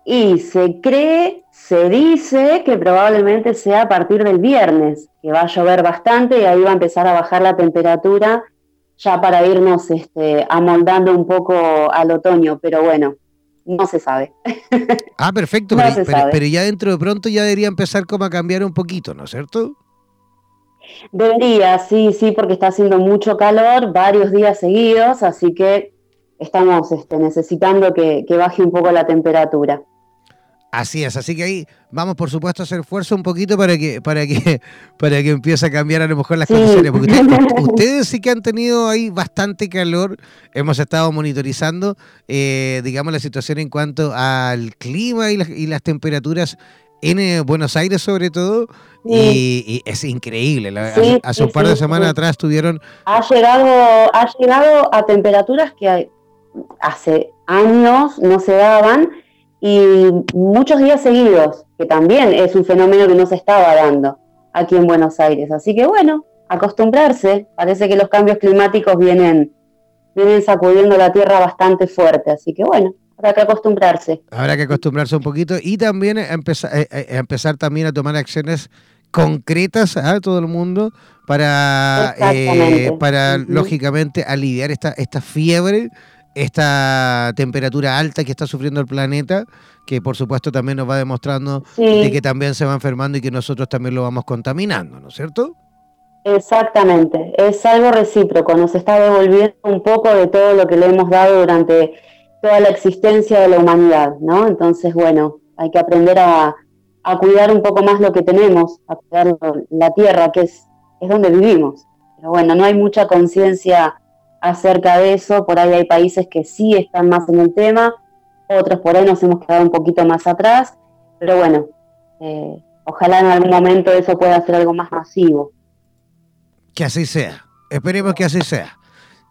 Y se cree, se dice que probablemente sea a partir del viernes, que va a llover bastante y ahí va a empezar a bajar la temperatura ya para irnos este, amoldando un poco al otoño, pero bueno, no se sabe. Ah, perfecto, pero, ya dentro de pronto ya debería empezar como a cambiar un poquito, ¿no es cierto? Debería, sí, sí, porque está haciendo mucho calor, varios días seguidos, así que estamos este, necesitando que baje un poco la temperatura. Así es, así que ahí vamos por supuesto a hacer esfuerzo un poquito para que, para que, para que empiece a cambiar a lo mejor las condiciones. Porque ustedes, sí que han tenido ahí bastante calor. Hemos estado monitorizando, eh, digamos, la situación en cuanto al clima y las, temperaturas en eh, Buenos Aires sobre todo. Y, es increíble. hace, un par de semanas atrás tuvieron... Ha llegado, ha llegado a temperaturas que hace años no se daban y muchos días seguidos, que también es un fenómeno que no se estaba dando aquí en Buenos Aires. Así que bueno, acostumbrarse. Parece que los cambios climáticos vienen, vienen sacudiendo la tierra bastante fuerte. Así que bueno, habrá que acostumbrarse. Habrá que acostumbrarse un poquito y también empezar, eh, eh, empezar también a tomar acciones concretas a todo el mundo para, eh, para lógicamente aliviar esta, esta fiebre esta temperatura alta que está sufriendo el planeta, que por supuesto también nos va demostrando de que también se va enfermando y que nosotros también lo vamos contaminando, ¿no es cierto? Exactamente, es algo recíproco, nos está devolviendo un poco de todo lo que le hemos dado durante toda la existencia de la humanidad, ¿no? Entonces, bueno, hay que aprender a, cuidar un poco más lo que tenemos, a cuidar la tierra, que es, es donde vivimos. Pero bueno, no hay mucha conciencia acerca de eso. Por ahí hay países que sí están más en el tema, otros por ahí nos hemos quedado un poquito más atrás, pero bueno, eh, ojalá en algún momento eso pueda ser algo más masivo. Que así sea, esperemos que así sea.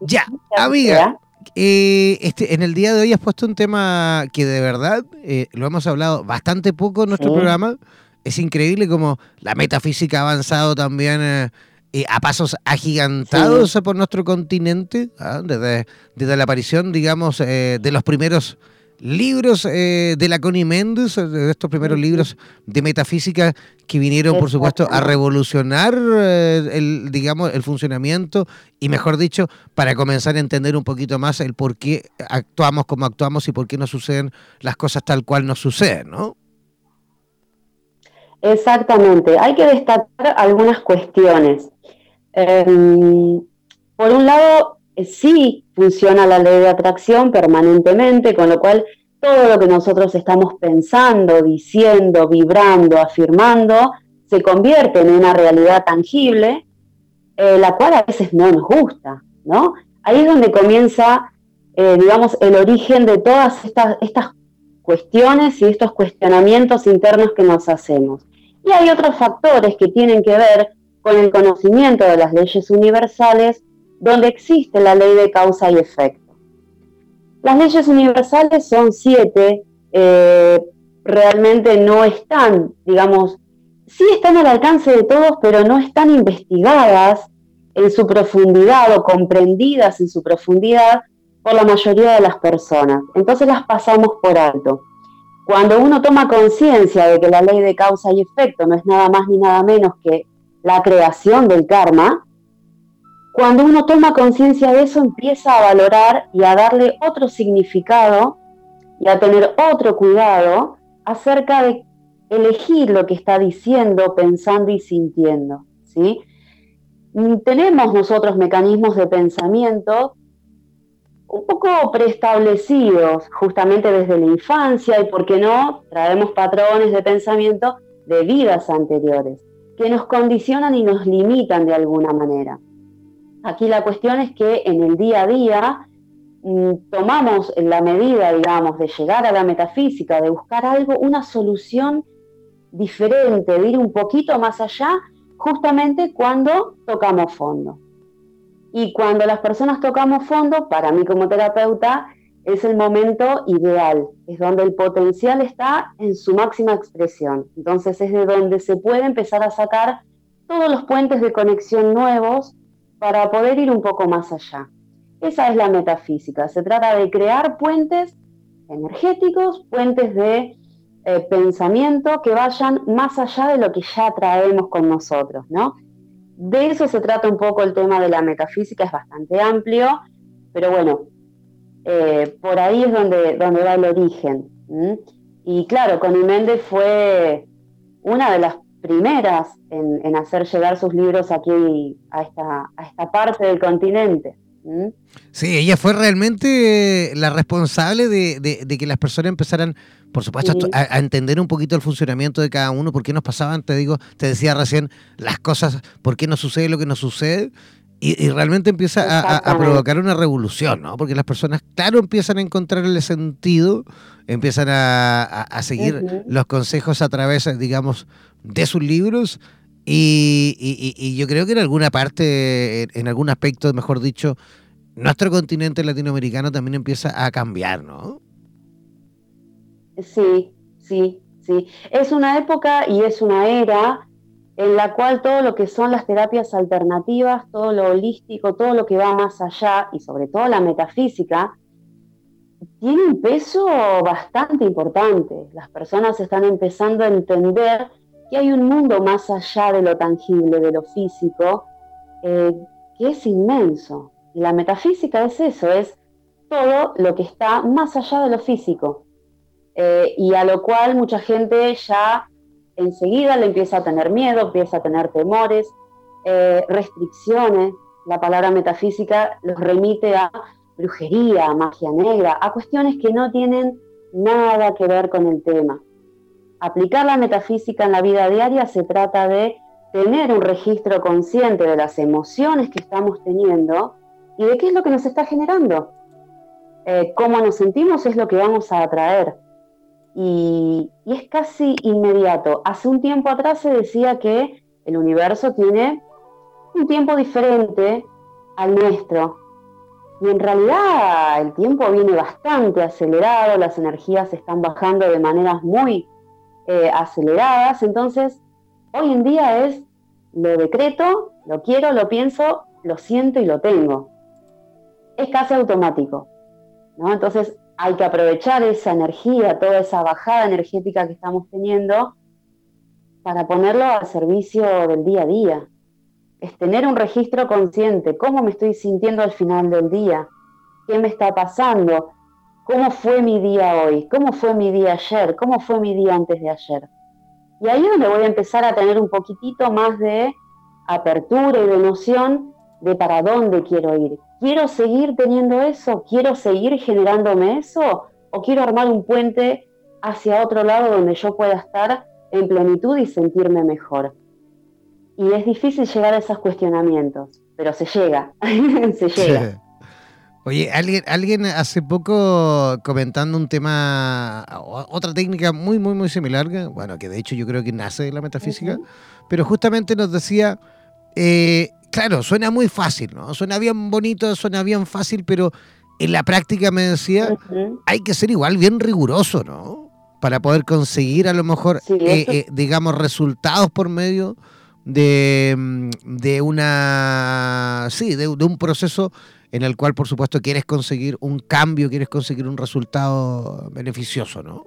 Ya, amiga, eh, este, en el día de hoy has puesto un tema que de verdad eh, lo hemos hablado bastante poco en nuestro programa. Es increíble como la metafísica ha avanzado también eh, a pasos agigantados por nuestro continente, ¿ah? desde, desde, la aparición, digamos, eh, de los primeros libros eh, de la Connie Méndez, de estos primeros libros de metafísica que vinieron, por supuesto, a revolucionar eh, el, digamos, el funcionamiento y, mejor dicho, para comenzar a entender un poquito más el por qué actuamos como actuamos y por qué no suceden las cosas tal cual nos suceden, ¿no? Exactamente. Hay que destacar algunas cuestiones. Em, por un lado, eh, sí funciona la ley de atracción permanentemente, con lo cual todo lo que nosotros estamos pensando, diciendo, vibrando, afirmando, se convierte en una realidad tangible, eh, la cual a veces no nos gusta, ¿no? Ahí es donde comienza, eh, digamos, el origen de todas estas, estas cuestiones y estos cuestionamientos internos que nos hacemos. Y hay otros factores que tienen que ver con el conocimiento de las leyes universales donde existe la ley de causa y efecto. Las leyes universales son siete, eh, realmente no están, digamos, sí están al alcance de todos, pero no están investigadas en su profundidad o comprendidas en su profundidad por la mayoría de las personas. Entonces las pasamos por alto. Cuando uno toma conciencia de que la ley de causa y efecto no es nada más ni nada menos que la creación del karma, cuando uno toma conciencia de eso, empieza a valorar y a darle otro significado y a tener otro cuidado acerca de elegir lo que está diciendo, pensando y sintiendo. ¿sí? Tenemos nosotros mecanismos de pensamiento un poco preestablecidos justamente desde la infancia y, ¿por qué no?, traemos patrones de pensamiento de vidas anteriores que nos condicionan y nos limitan de alguna manera. Aquí la cuestión es que en el día a día mm, tomamos la medida, digamos, de llegar a la metafísica, de buscar algo, una solución diferente, de ir un poquito más allá, justamente cuando tocamos fondo. Y cuando las personas tocamos fondo, para mí como terapeuta, es el momento ideal, es donde el potencial está en su máxima expresión. Entonces es de donde se puede empezar a sacar todos los puentes de conexión nuevos para poder ir un poco más allá. Esa es la metafísica. Se trata de crear puentes energéticos, puentes de eh, pensamiento que vayan más allá de lo que ya traemos con nosotros, ¿no? De eso se trata un poco el tema de la metafísica, es bastante amplio, pero bueno, eh, por ahí es donde, donde va el origen. Y claro, Connie Méndez fue una de las primeras en, hacer llegar sus libros aquí a esta, a esta parte del continente. Sí, ella fue realmente la responsable de, que las personas empezaran, por supuesto, a, entender un poquito el funcionamiento de cada uno, por qué nos pasaban, te digo, te decía recién, las cosas, por qué nos sucede lo que nos sucede. Y, realmente empieza a, provocar una revolución, ¿no? Porque las personas, claro, empiezan a encontrarle sentido, empiezan a, seguir los consejos a través, digamos, de sus libros. Y, yo creo que en alguna parte, en algún aspecto, mejor dicho, nuestro continente latinoamericano también empieza a cambiar, ¿no? Sí, sí, sí. Es una época y es una era en la cual todo lo que son las terapias alternativas, todo lo holístico, todo lo que va más allá y sobre todo la metafísica, tiene un peso bastante importante. Las personas están empezando a entender que hay un mundo más allá de lo tangible, de lo físico, eh, que es inmenso. Y la metafísica es eso, es todo lo que está más allá de lo físico. Eh, y a lo cual mucha gente ya enseguida le empieza a tener miedo, empieza a tener temores, eh, restricciones. La palabra metafísica los remite a brujería, a magia negra, a cuestiones que no tienen nada que ver con el tema. Aplicar la metafísica en la vida diaria se trata de tener un registro consciente de las emociones que estamos teniendo y de qué es lo que nos está generando. Eh, cómo nos sentimos es lo que vamos a atraer y, es casi inmediato. Hace un tiempo atrás se decía que el universo tiene un tiempo diferente al nuestro. Y en realidad el tiempo viene bastante acelerado, las energías están bajando de maneras muy eh, aceleradas. Entonces, hoy en día es lo decreto, lo quiero, lo pienso, lo siento y lo tengo. Es casi automático. ¿no? Entonces, hay que aprovechar esa energía, toda esa bajada energética que estamos teniendo para ponerlo al servicio del día a día. Es tener un registro consciente, cómo me estoy sintiendo al final del día, qué me está pasando, cómo fue mi día hoy, cómo fue mi día ayer, cómo fue mi día antes de ayer. Y ahí es donde voy a empezar a tener un poquitito más de apertura y de noción de para dónde quiero ir. ¿Quiero seguir teniendo eso? ¿Quiero seguir generándome eso? ¿O quiero armar un puente hacia otro lado donde yo pueda estar en plenitud y sentirme mejor? Y es difícil llegar a esos cuestionamientos, pero se llega, se llega. Oye, alguien, alguien hace poco comentando un tema, otra técnica muy, muy, muy similar, bueno, que de hecho yo creo que nace de la metafísica, pero justamente nos decía, eh, claro, suena muy fácil, ¿no? Suena bien bonito, suena bien fácil, pero en la práctica me decía, hay que ser igual bien riguroso, ¿no? Para poder conseguir a lo mejor, eh, eh, digamos, resultados por medio de, mm, de una, sí, de, un proceso en el cual, por supuesto, quieres conseguir un cambio, quieres conseguir un resultado beneficioso, ¿no?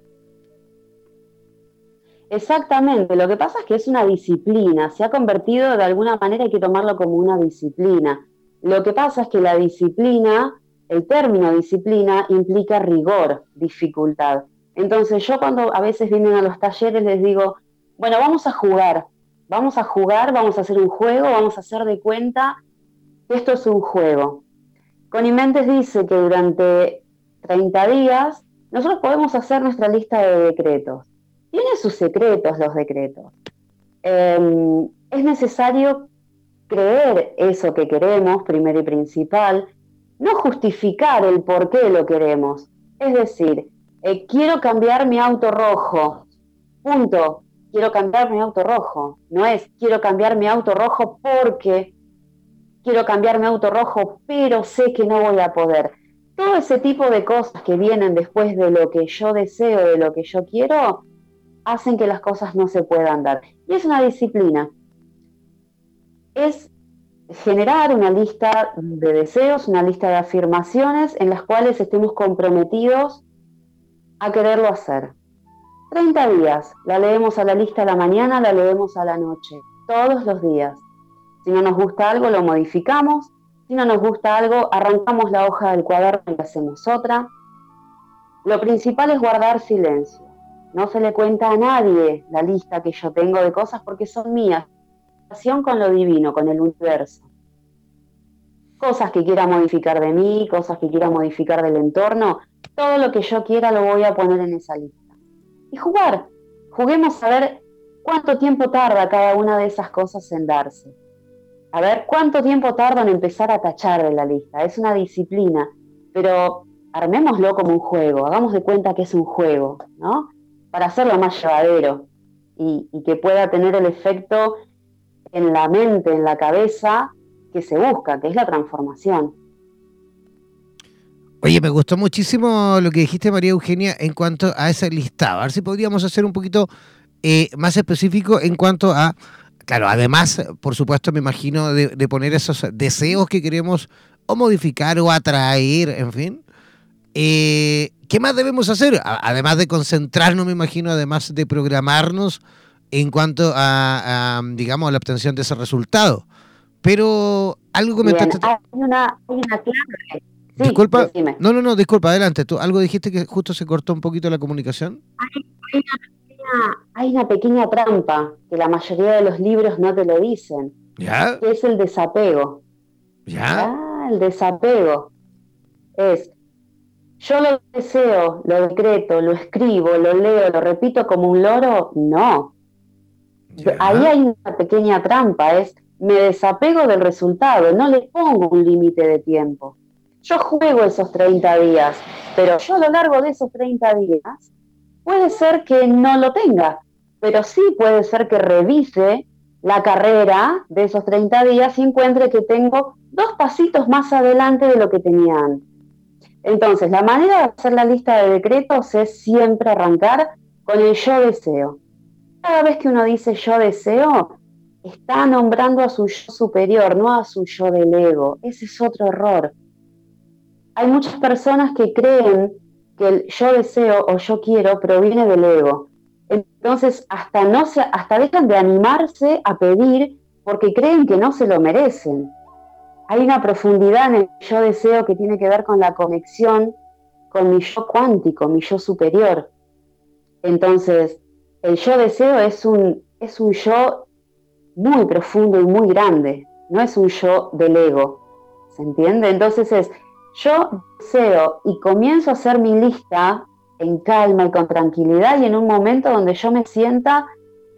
Exactamente, lo que pasa es que es una disciplina, se ha convertido de alguna manera, hay que tomarlo como una disciplina. Lo que pasa es que la disciplina, el término disciplina implica rigor, dificultad. Entonces yo cuando a veces vienen a los talleres les digo, bueno, vamos a jugar, vamos a jugar, vamos a hacer un juego, vamos a hacer de cuenta que esto es un juego. Conimentes dice que durante 30 días nosotros podemos hacer nuestra lista de decretos sus secretos los decretos. Em, es necesario creer eso que queremos, primero y principal, no justificar el por qué lo queremos. Es decir, eh, quiero cambiar mi auto rojo, punto, quiero cambiar mi auto rojo. No es quiero cambiar mi auto rojo porque quiero cambiar mi auto rojo, pero sé que no voy a poder. Todo ese tipo de cosas que vienen después de lo que yo deseo, de lo que yo quiero, hacen que las cosas no se puedan dar. Y es una disciplina. Es generar una lista de deseos, una lista de afirmaciones en las cuales estemos comprometidos a quererlo hacer. 30 días, la leemos a la lista a la mañana, la leemos a la noche, todos los días. Si no nos gusta algo, lo modificamos. Si no nos gusta algo, arrancamos la hoja del cuaderno y hacemos otra. Lo principal es guardar silencio. No se le cuenta a nadie la lista que yo tengo de cosas porque son mías. Relación con lo divino, con el universo. Cosas que quiera modificar de mí, cosas que quiera modificar del entorno, todo lo que yo quiera lo voy a poner en esa lista. Y jugar. Juguemos a ver cuánto tiempo tarda cada una de esas cosas en darse. A ver cuánto tiempo tarda en empezar a tachar de la lista. Es una disciplina, pero armémoslo como un juego, hagamos de cuenta que es un juego, ¿no? Para hacerlo más llevadero y, que pueda tener el efecto en la mente, en la cabeza que se busca, que es la transformación. Oye, me gustó muchísimo lo que dijiste, María Eugenia, en cuanto a esa lista. A ver si podríamos hacer un poquito eh, más específico en cuanto a, claro, además, por supuesto, me imagino de, de, poner esos deseos que queremos o modificar o atraer, en fin. Eh, ¿Qué más debemos hacer? Además de concentrarnos, me imagino, además de programarnos en cuanto a, digamos, la obtención de ese resultado. Pero algo comentaste. Hay una, hay una clave. disculpa. No, no, no, disculpa, adelante. ¿Tú algo dijiste que justo se cortó un poquito la comunicación? Hay, una, hay una pequeña trampa que la mayoría de los libros no te lo dicen. ¿Ya? Que es el desapego. ¿Ya? ¿Ya? El desapego. Es yo lo deseo, lo decreto, lo escribo, lo leo, lo repito como un loro, no. Ahí hay una pequeña trampa, es me desapego del resultado, no le pongo un límite de tiempo. Yo juego esos 30 días, pero yo a lo largo de esos 30 días puede ser que no lo tenga, pero sí puede ser que revise la carrera de esos 30 días y encuentre que tengo dos pasitos más adelante de lo que tenía antes. Entonces, la manera de hacer la lista de decretos es siempre arrancar con el yo deseo. Cada vez que uno dice yo deseo, está nombrando a su yo superior, no a su yo del ego. Ese es otro error. Hay muchas personas que creen que el yo deseo o yo quiero proviene del ego. Entonces, hasta, no se, hasta dejan de animarse a pedir porque creen que no se lo merecen. Hay una profundidad en el yo deseo que tiene que ver con la conexión con mi yo cuántico, mi yo superior. Entonces, el yo deseo es un, es un yo muy profundo y muy grande, no es un yo del ego. ¿Se entiende? Entonces es, yo deseo y comienzo a hacer mi lista en calma y con tranquilidad y en un momento donde yo me sienta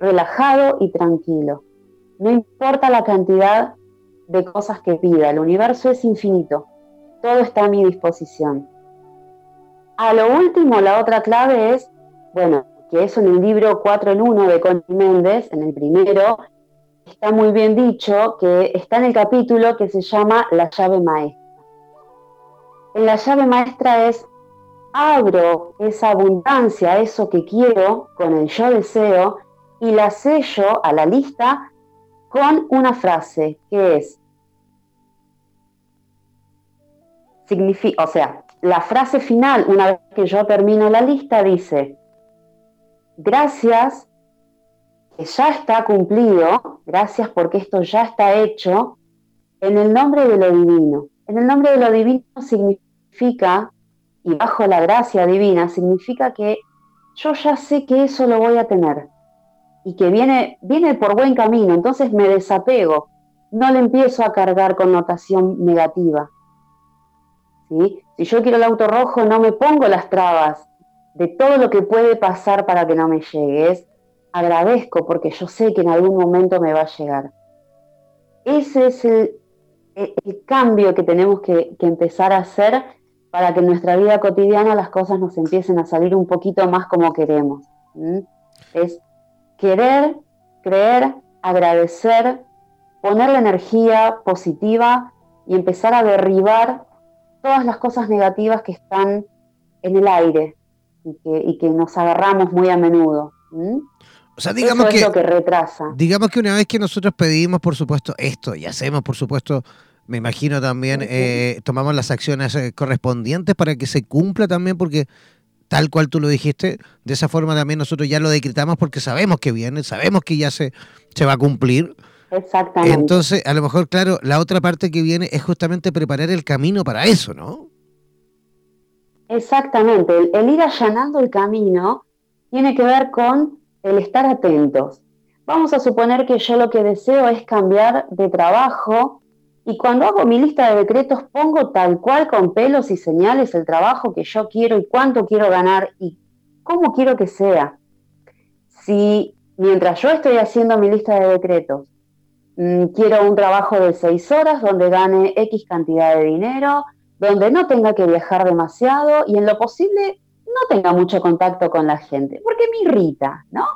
relajado y tranquilo. No importa la cantidad de cosas que pida, el universo es infinito, todo está a mi disposición. A lo último, la otra clave es, bueno, que eso en el libro 4 en 1 de Connie Méndez, en el primero, está muy bien dicho, que está en el capítulo que se llama La llave maestra. En la llave maestra es abro esa abundancia, eso que quiero, con el yo deseo, y la sello a la lista con una frase que es, o sea, la frase final, una vez que yo termino la lista, dice, gracias, que ya está cumplido, gracias porque esto ya está hecho, en el nombre de lo divino. En el nombre de lo divino significa y bajo la gracia divina significa que yo ya sé que eso lo voy a tener y que viene, viene por buen camino, entonces me desapego, no le empiezo a cargar connotación negativa. ¿sí? Si yo quiero el auto rojo, no me pongo las trabas de todo lo que puede pasar para que no me llegue, agradezco porque yo sé que en algún momento me va a llegar. Ese es el, cambio que tenemos que, que empezar a hacer para que en nuestra vida cotidiana las cosas nos empiecen a salir un poquito más como queremos. Es querer, creer, agradecer, poner la energía positiva y empezar a derribar todas las cosas negativas que están en el aire y que, nos agarramos muy a menudo. O sea, digamos que, que retrasa. Digamos que una vez que nosotros pedimos, por supuesto, esto y hacemos, por supuesto, me imagino también eh, tomamos las acciones eh, correspondientes para que se cumpla también, porque tal cual tú lo dijiste, de esa forma también nosotros ya lo decretamos porque sabemos que viene, sabemos que ya se, se va a cumplir. Exactamente. Entonces, a lo mejor, claro, la otra parte que viene es justamente preparar el camino para eso, ¿no? Exactamente. el ir allanando el camino tiene que ver con el estar atentos. Vamos a suponer que yo lo que deseo es cambiar de trabajo y cuando hago mi lista de decretos pongo tal cual con pelos y señales el trabajo que yo quiero y cuánto quiero ganar y cómo quiero que sea. Si mientras yo estoy haciendo mi lista de decretos, mm, quiero un trabajo de seis horas donde gane X cantidad de dinero, donde no tenga que viajar demasiado y en lo posible no tenga mucho contacto con la gente, porque me irrita, ¿no?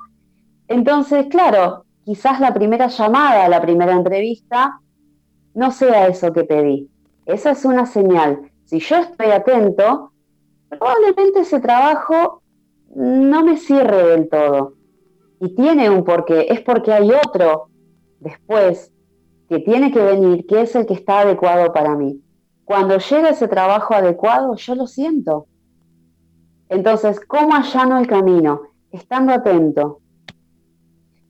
Entonces, claro, quizás la primera llamada, la primera entrevista, no sea eso que pedí. Esa es una señal. Si yo estoy atento, probablemente ese trabajo no me cierre del todo. Y tiene un porqué, es porque hay otro después que tiene que venir, que es el que está adecuado para mí. Cuando llega ese trabajo adecuado, yo lo siento. Entonces, ¿cómo allano el camino? Estando atento.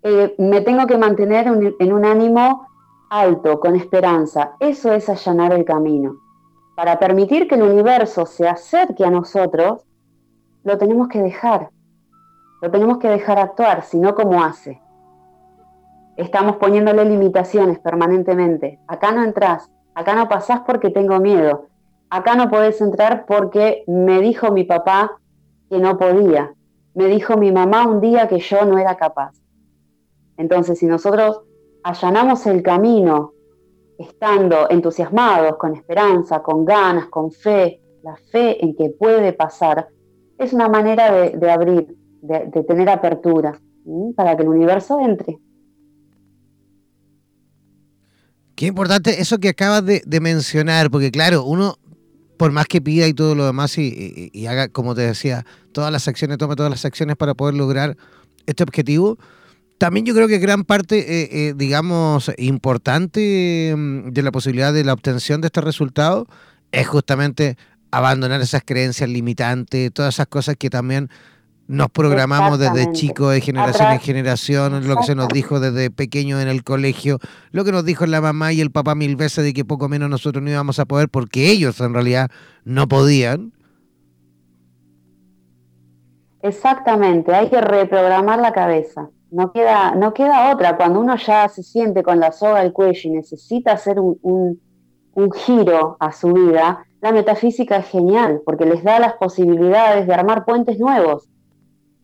Eh, me tengo que mantener en un ánimo alto, con esperanza. Eso es allanar el camino. Para permitir que el universo se acerque a nosotros, lo tenemos que dejar. Lo tenemos que dejar actuar, sino como hace. Estamos poniéndole limitaciones permanentemente. Acá no entras, acá no pasás porque tengo miedo. Acá no podés entrar porque me dijo mi papá que no podía. Me dijo mi mamá un día que yo no era capaz. Entonces, si nosotros allanamos el camino estando entusiasmados, con esperanza, con ganas, con fe, la fe en que puede pasar, es una manera de, abrir, de, tener apertura para que el universo entre. Qué importante eso que acabas de, mencionar, porque claro, uno, por más que pida y todo lo demás y, haga, como te decía, todas las acciones, tome todas las acciones para poder lograr este objetivo, también yo creo que gran parte, eh, eh, digamos, importante mm, de la posibilidad de la obtención de este resultado es justamente abandonar esas creencias limitantes, todas esas cosas que también nos programamos desde chicos, de generación en generación, lo que se nos dijo desde pequeños en el colegio, lo que nos dijo la mamá y el papá mil veces de que poco menos nosotros no íbamos a poder porque ellos en realidad no podían. Exactamente, hay que reprogramar la cabeza. No queda, no queda otra. Cuando uno ya se siente con la soga al cuello y necesita hacer un, giro a su vida, la metafísica es genial porque les da las posibilidades de armar puentes nuevos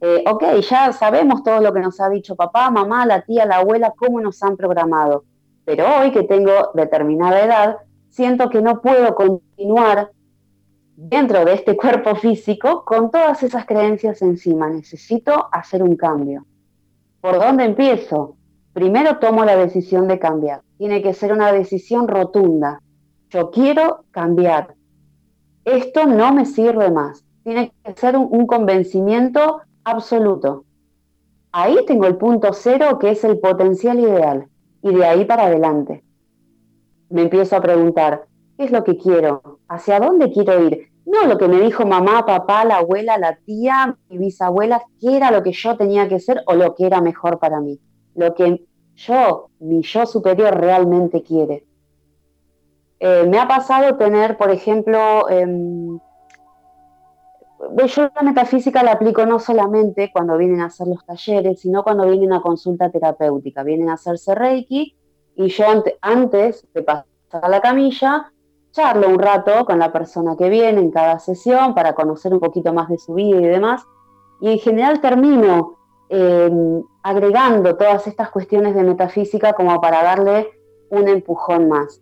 eh, ok, ya sabemos todo lo que nos ha dicho papá, mamá, la tía, la abuela, cómo nos han programado. Pero hoy que tengo determinada edad, siento que no puedo continuar dentro de este cuerpo físico con todas esas creencias encima. Necesito hacer un cambio. ¿Por dónde empiezo? Primero tomo la decisión de cambiar. Tiene que ser una decisión rotunda. Yo quiero cambiar. Esto no me sirve más. Tiene que ser un, convencimiento absoluto. Ahí tengo el punto cero que es el potencial ideal y de ahí para adelante. Me empiezo a preguntar, ¿qué es lo que quiero? ¿Hacia dónde quiero ir? No lo que me dijo mamá, papá, la abuela, la tía, mi bisabuela, qué era lo que yo tenía que ser o lo que era mejor para mí. Lo que yo, mi yo superior realmente quiere. Eh, me ha pasado tener, por ejemplo, em, yo la metafísica la aplico no solamente cuando vienen a hacer los talleres, sino cuando vienen a consulta terapéutica. Vienen a hacerse Reiki y yo antes de pasar a la camilla, charlo un rato con la persona que viene en cada sesión para conocer un poquito más de su vida y demás. Y en general termino em, agregando todas estas cuestiones de metafísica como para darle un empujón más.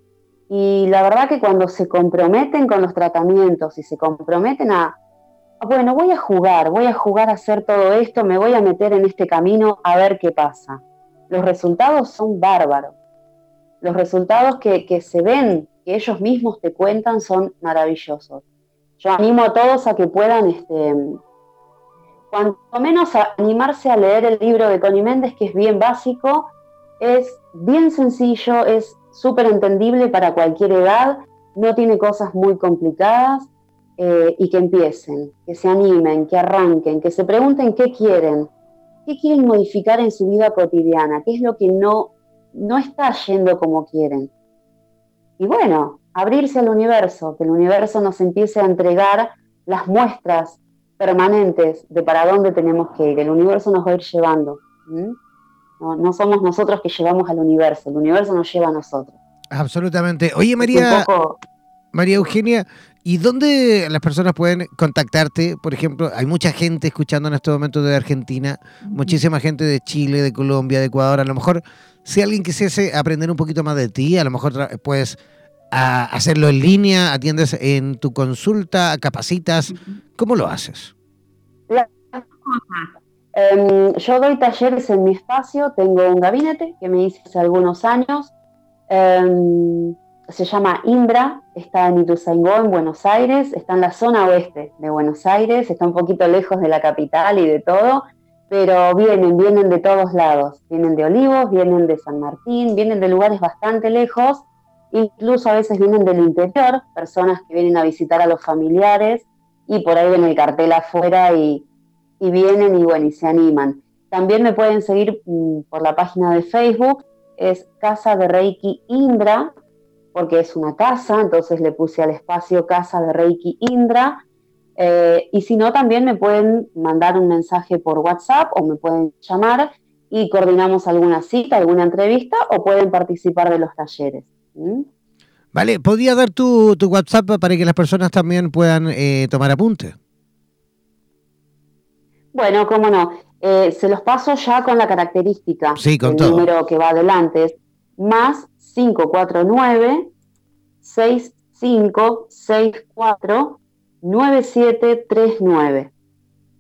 Y la verdad que cuando se comprometen con los tratamientos y se comprometen a bueno, voy a jugar, voy a jugar a hacer todo esto, me voy a meter en este camino a ver qué pasa. Los resultados son bárbaros. Los resultados que, se ven, que ellos mismos te cuentan, son maravillosos. Yo animo a todos a que puedan, este, cuanto menos animarse a leer el libro de Tony Méndez, que es bien básico, es bien sencillo, es súper entendible para cualquier edad, no tiene cosas muy complicadas eh, y que empiecen, que se animen, que arranquen, que se pregunten qué quieren, qué quieren modificar en su vida cotidiana, qué es lo que no, no está yendo como quieren. Y bueno, abrirse al universo, que el universo nos empiece a entregar las muestras permanentes de para dónde tenemos que ir. El universo nos va a ir llevando. No, somos nosotros que llevamos al universo, el universo nos lleva a nosotros. Absolutamente. Oye, María, María Eugenia, ¿Y dónde las personas pueden contactarte? Por ejemplo, hay mucha gente escuchando en este momento de Argentina, muchísima gente de Chile, de Colombia, de Ecuador. A lo mejor, si alguien quisiese aprender un poquito más de ti, a lo mejor puedes hacerlo en línea, atiendes en tu consulta, capacitas. ¿Cómo lo haces? Em, yo doy talleres en mi espacio, tengo un gabinete que me hice hace algunos años. Em, se llama Imbra, está en Ituzaingó, en Buenos Aires, está en la zona oeste de Buenos Aires, está un poquito lejos de la capital y de todo, pero vienen, vienen de todos lados, vienen de Olivos, vienen de San Martín, vienen de lugares bastante lejos, incluso a veces vienen del interior, personas que vienen a visitar a los familiares y por ahí ven el cartel afuera y, vienen y bueno, y se animan. También me pueden seguir mm, por la página de Facebook, es Casa de Reiki Indra, porque es una casa, entonces le puse al espacio Casa de Reiki Indra. Eh, y si no, también me pueden mandar un mensaje por WhatsApp o me pueden llamar y coordinamos alguna cita, alguna entrevista o pueden participar de los talleres. Vale, ¿podría dar tu, WhatsApp para que las personas también puedan eh, tomar apunte? Bueno, cómo no. Eh, se los paso ya con la característica. Sí, con el número que va adelante es más 549 6564 9739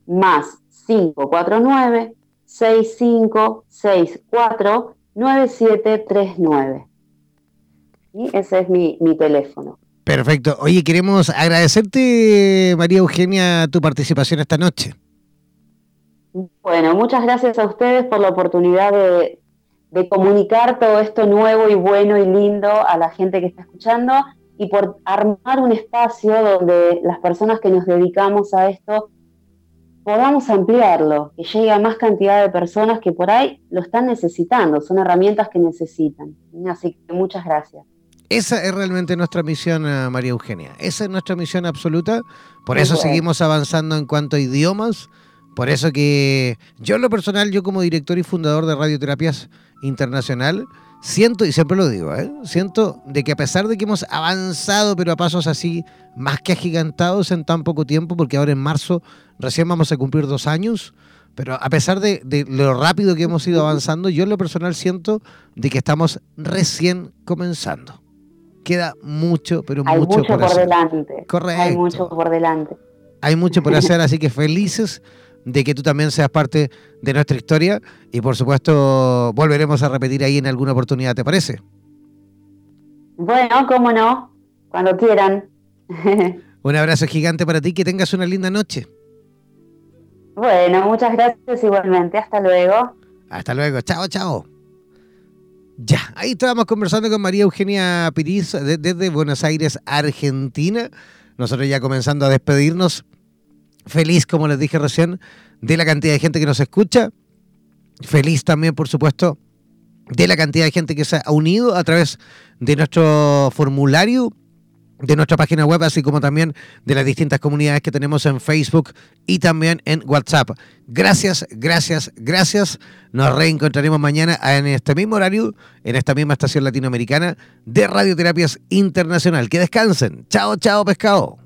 más 549 6564 9739. Y ese es mi, mi teléfono. Perfecto. Oye, queremos agradecerte, María Eugenia, tu participación esta noche. Bueno, muchas gracias a ustedes por la oportunidad de, de comunicar todo esto nuevo y bueno y lindo a la gente que está escuchando. Y por armar un espacio donde las personas que nos dedicamos a esto podamos ampliarlo, que llegue a más cantidad de personas que por ahí lo están necesitando, son herramientas que necesitan. Así que muchas gracias. Esa es realmente nuestra misión, eh, María Eugenia. Esa es nuestra misión absoluta. Por eso seguimos avanzando en cuanto a idiomas. Por eso que yo en lo personal, yo como director y fundador de Radioterapias Internacional, siento, y siempre lo digo, ¿eh? siento de que a pesar de que hemos avanzado, pero a pasos así más que agigantados en tan poco tiempo, porque ahora en marzo recién vamos a cumplir dos años, pero a pesar de, lo rápido que hemos ido avanzando, yo en lo personal siento de que estamos recién comenzando. Queda mucho, pero mucho, por, delante. Correcto. Hay mucho por delante. Hay mucho por hacer, así que felices de que tú también seas parte de nuestra historia y por supuesto volveremos a repetir ahí en alguna oportunidad, ¿te parece? Bueno, cómo no, cuando quieran. Un abrazo gigante para ti, que tengas una linda noche. Bueno, muchas gracias igualmente, hasta luego. Hasta luego, chao, chao. Ya, ahí estábamos conversando con María Eugenia Piriz desde Buenos Aires, Argentina. Nosotros ya comenzando a despedirnos feliz, como les dije recién, de la cantidad de gente que nos escucha. Feliz también, por supuesto, de la cantidad de gente que se ha unido a través de nuestro formulario, de nuestra página web, así como también de las distintas comunidades que tenemos en Facebook y también en WhatsApp. Gracias, gracias, gracias. Nos reencontraremos mañana en este mismo horario, en esta misma estación latinoamericana de Radioterapias Internacional. Que descansen. Chao, chao, pescado.